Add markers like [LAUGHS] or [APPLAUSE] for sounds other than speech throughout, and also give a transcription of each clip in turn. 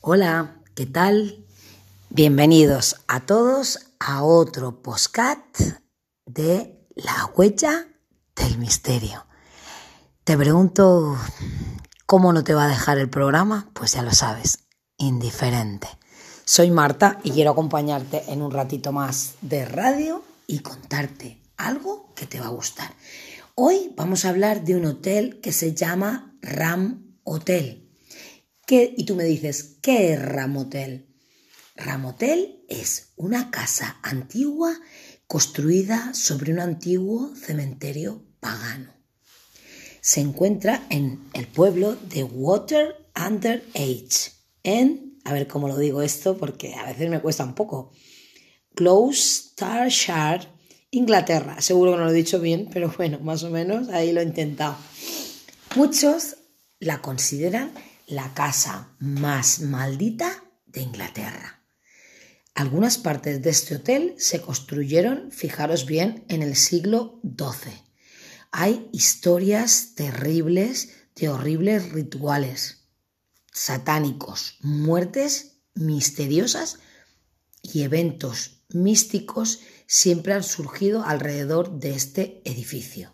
Hola, ¿qué tal? Bienvenidos a todos a otro postcat de La huella del misterio. Te pregunto, ¿cómo no te va a dejar el programa? Pues ya lo sabes, indiferente. Soy Marta y quiero acompañarte en un ratito más de radio y contarte algo que te va a gustar. Hoy vamos a hablar de un hotel que se llama Ram Hotel. Y tú me dices, ¿qué es Ram Hotel? Ram Hotel es una casa antigua construida sobre un antiguo cementerio pagano. Se encuentra en el pueblo de Water Under Age, en, a ver cómo lo digo esto porque a veces me cuesta un poco, Gloucestershire, Inglaterra. Seguro que no lo he dicho bien, pero bueno, más o menos ahí lo he intentado. Muchos la consideran la casa más maldita de Inglaterra. Algunas partes de este hotel se construyeron, fijaros bien, en el siglo XII. Hay historias terribles de horribles rituales satánicos, muertes misteriosas y eventos místicos siempre han surgido alrededor de este edificio.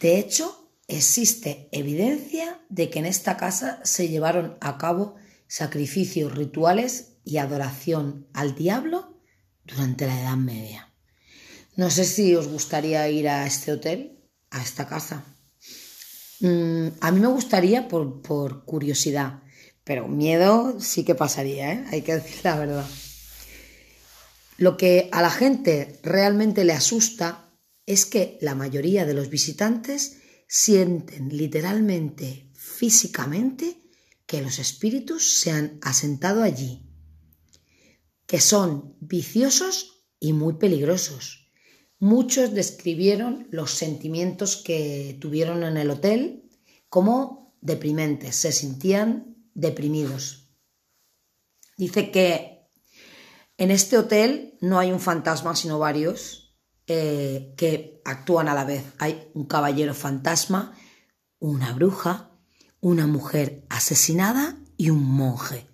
De hecho, existe evidencia de que en esta casa se llevaron a cabo sacrificios rituales y adoración al diablo durante la Edad Media. No sé si os gustaría ir a este hotel, a esta casa. Mm, a mí me gustaría por, por curiosidad, pero miedo sí que pasaría, ¿eh? hay que decir la verdad. Lo que a la gente realmente le asusta es que la mayoría de los visitantes sienten literalmente, físicamente, que los espíritus se han asentado allí, que son viciosos y muy peligrosos. Muchos describieron los sentimientos que tuvieron en el hotel como deprimentes, se sentían deprimidos. Dice que en este hotel no hay un fantasma, sino varios, eh, que actúan a la vez. Hay un caballero fantasma, una bruja, una mujer asesinada y un monje.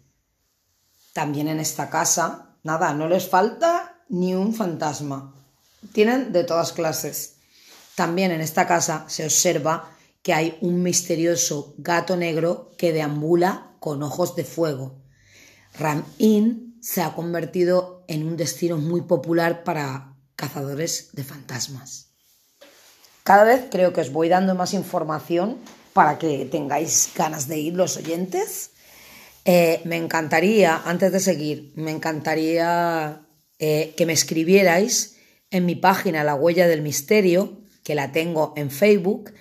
También en esta casa, nada, no les falta ni un fantasma. Tienen de todas clases. También en esta casa se observa que hay un misterioso gato negro que deambula con ojos de fuego. Ram Inn se ha convertido en un destino muy popular para cazadores de fantasmas. Cada vez creo que os voy dando más información para que tengáis ganas de ir los oyentes. Eh, me encantaría, antes de seguir, me encantaría eh, que me escribierais en mi página La Huella del Misterio, que la tengo en Facebook,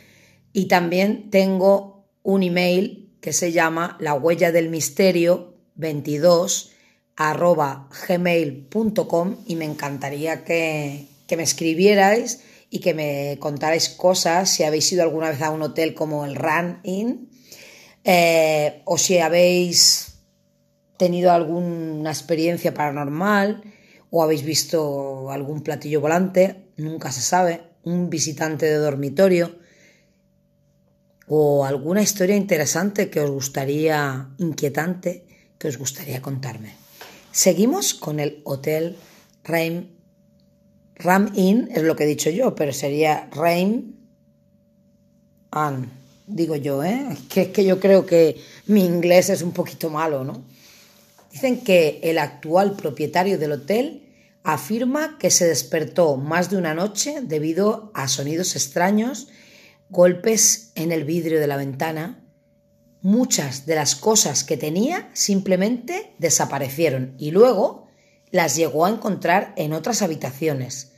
y también tengo un email que se llama La Huella del Misterio 22 arroba gmail.com y me encantaría que, me escribierais y que me contarais cosas, si habéis ido alguna vez a un hotel como el Run Inn eh, o si habéis tenido alguna experiencia paranormal o habéis visto algún platillo volante, nunca se sabe, un visitante de dormitorio o alguna historia interesante que os gustaría, inquietante, que os gustaría contarme. Seguimos con el Hotel Ram, Ram Inn, es lo que he dicho yo, pero sería Ram Inn, digo yo, ¿eh? Que es que yo creo que mi inglés es un poquito malo, ¿no? Dicen que el actual propietario del hotel afirma que se despertó más de una noche debido a sonidos extraños, golpes en el vidrio de la ventana, muchas de las cosas que tenía simplemente desaparecieron y luego las llegó a encontrar en otras habitaciones.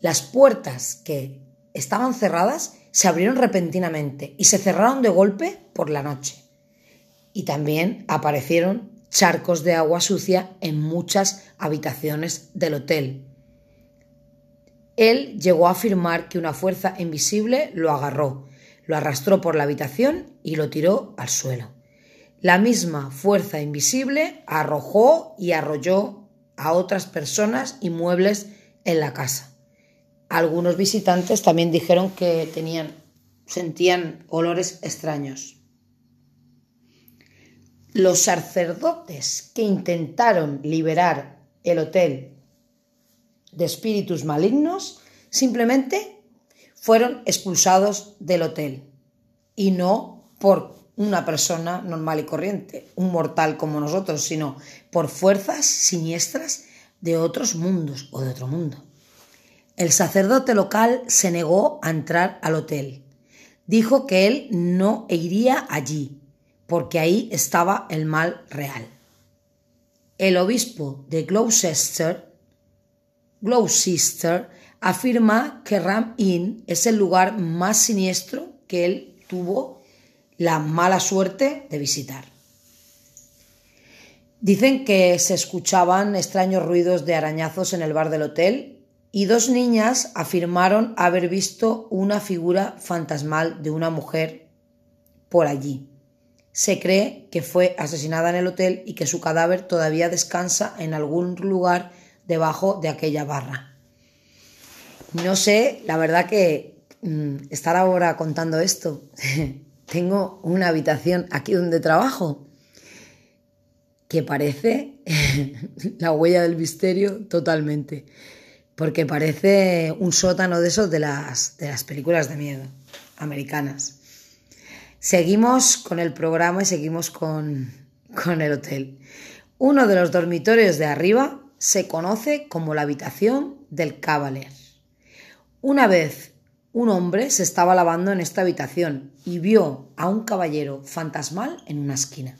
Las puertas que estaban cerradas se abrieron repentinamente y se cerraron de golpe por la noche. Y también aparecieron charcos de agua sucia en muchas habitaciones del hotel. Él llegó a afirmar que una fuerza invisible lo agarró lo arrastró por la habitación y lo tiró al suelo. La misma fuerza invisible arrojó y arrolló a otras personas y muebles en la casa. Algunos visitantes también dijeron que tenían, sentían olores extraños. los sacerdotes que intentaron liberar el hotel de espíritus malignos simplemente fueron expulsados del hotel y no por una persona normal y corriente, un mortal como nosotros, sino por fuerzas siniestras de otros mundos o de otro mundo. El sacerdote local se negó a entrar al hotel. Dijo que él no iría allí, porque ahí estaba el mal real. El obispo de Gloucester, Gloucester afirma que Ram Inn es el lugar más siniestro que él tuvo la mala suerte de visitar. Dicen que se escuchaban extraños ruidos de arañazos en el bar del hotel y dos niñas afirmaron haber visto una figura fantasmal de una mujer por allí. Se cree que fue asesinada en el hotel y que su cadáver todavía descansa en algún lugar debajo de aquella barra. No sé, la verdad que mm, estar ahora contando esto [LAUGHS] tengo una habitación aquí donde trabajo que parece [LAUGHS] la huella del misterio totalmente, porque parece un sótano de esos de las, de las películas de miedo americanas. Seguimos con el programa y seguimos con, [LAUGHS] con el hotel. Uno de los dormitorios de arriba se conoce como la habitación del Cavalier. Una vez un hombre se estaba lavando en esta habitación y vio a un caballero fantasmal en una esquina.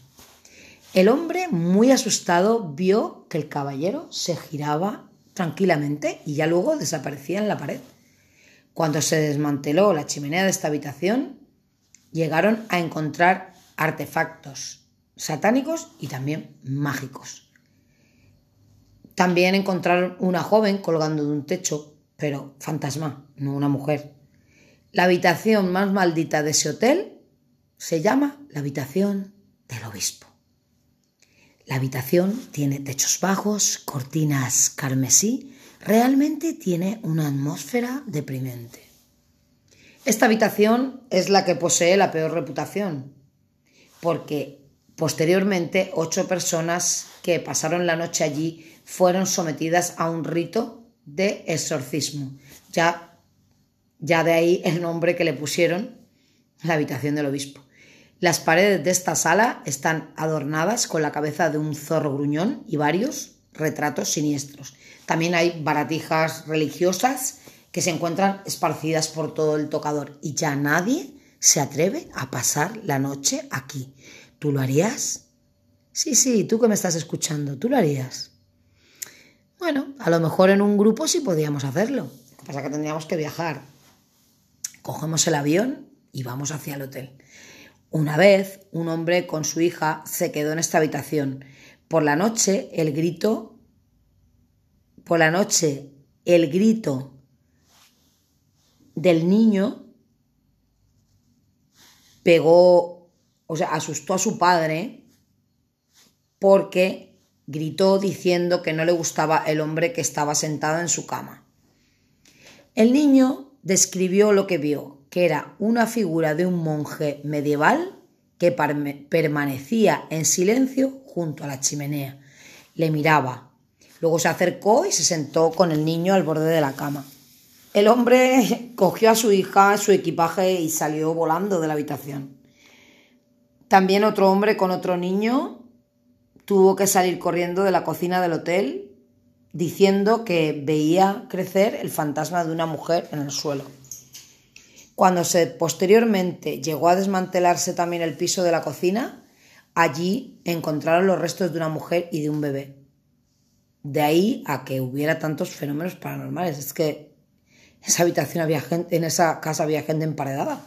El hombre, muy asustado, vio que el caballero se giraba tranquilamente y ya luego desaparecía en la pared. Cuando se desmanteló la chimenea de esta habitación, llegaron a encontrar artefactos satánicos y también mágicos. También encontraron una joven colgando de un techo, pero fantasma, no una mujer. La habitación más maldita de ese hotel se llama la habitación del obispo. La habitación tiene techos bajos, cortinas carmesí, realmente tiene una atmósfera deprimente. Esta habitación es la que posee la peor reputación, porque posteriormente ocho personas que pasaron la noche allí fueron sometidas a un rito de exorcismo. Ya ya de ahí el nombre que le pusieron, la habitación del obispo. Las paredes de esta sala están adornadas con la cabeza de un zorro gruñón y varios retratos siniestros. También hay baratijas religiosas que se encuentran esparcidas por todo el tocador y ya nadie se atreve a pasar la noche aquí. ¿Tú lo harías? Sí, sí, tú que me estás escuchando, ¿tú lo harías? Bueno, a lo mejor en un grupo sí podíamos hacerlo. Lo que pasa es que tendríamos que viajar Cogemos el avión y vamos hacia el hotel. Una vez, un hombre con su hija se quedó en esta habitación. Por la noche, el grito. Por la noche, el grito del niño pegó, o sea, asustó a su padre porque gritó diciendo que no le gustaba el hombre que estaba sentado en su cama. El niño describió lo que vio, que era una figura de un monje medieval que permanecía en silencio junto a la chimenea. Le miraba. Luego se acercó y se sentó con el niño al borde de la cama. El hombre [LAUGHS] cogió a su hija, su equipaje y salió volando de la habitación. También otro hombre con otro niño tuvo que salir corriendo de la cocina del hotel diciendo que veía crecer el fantasma de una mujer en el suelo. Cuando se posteriormente llegó a desmantelarse también el piso de la cocina, allí encontraron los restos de una mujer y de un bebé. De ahí a que hubiera tantos fenómenos paranormales. Es que en esa habitación había gente, en esa casa había gente emparedada.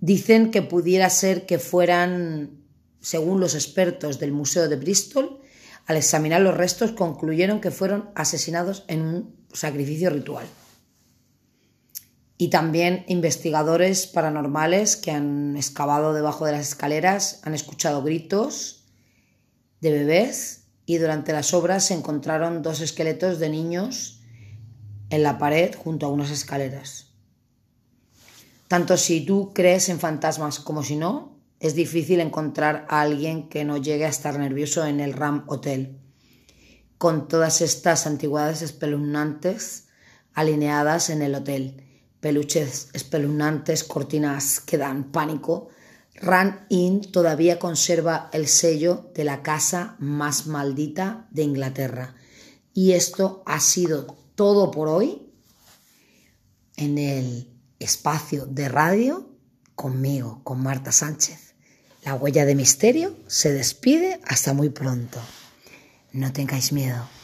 Dicen que pudiera ser que fueran, según los expertos del Museo de Bristol, al examinar los restos concluyeron que fueron asesinados en un sacrificio ritual. Y también investigadores paranormales que han excavado debajo de las escaleras han escuchado gritos de bebés y durante las obras se encontraron dos esqueletos de niños en la pared junto a unas escaleras. Tanto si tú crees en fantasmas como si no, es difícil encontrar a alguien que no llegue a estar nervioso en el Ram Hotel. Con todas estas antigüedades espeluznantes alineadas en el hotel, peluches espeluznantes, cortinas que dan pánico, Ran Inn todavía conserva el sello de la casa más maldita de Inglaterra. Y esto ha sido todo por hoy en el espacio de radio conmigo, con Marta Sánchez. La huella de misterio se despide hasta muy pronto. No tengáis miedo.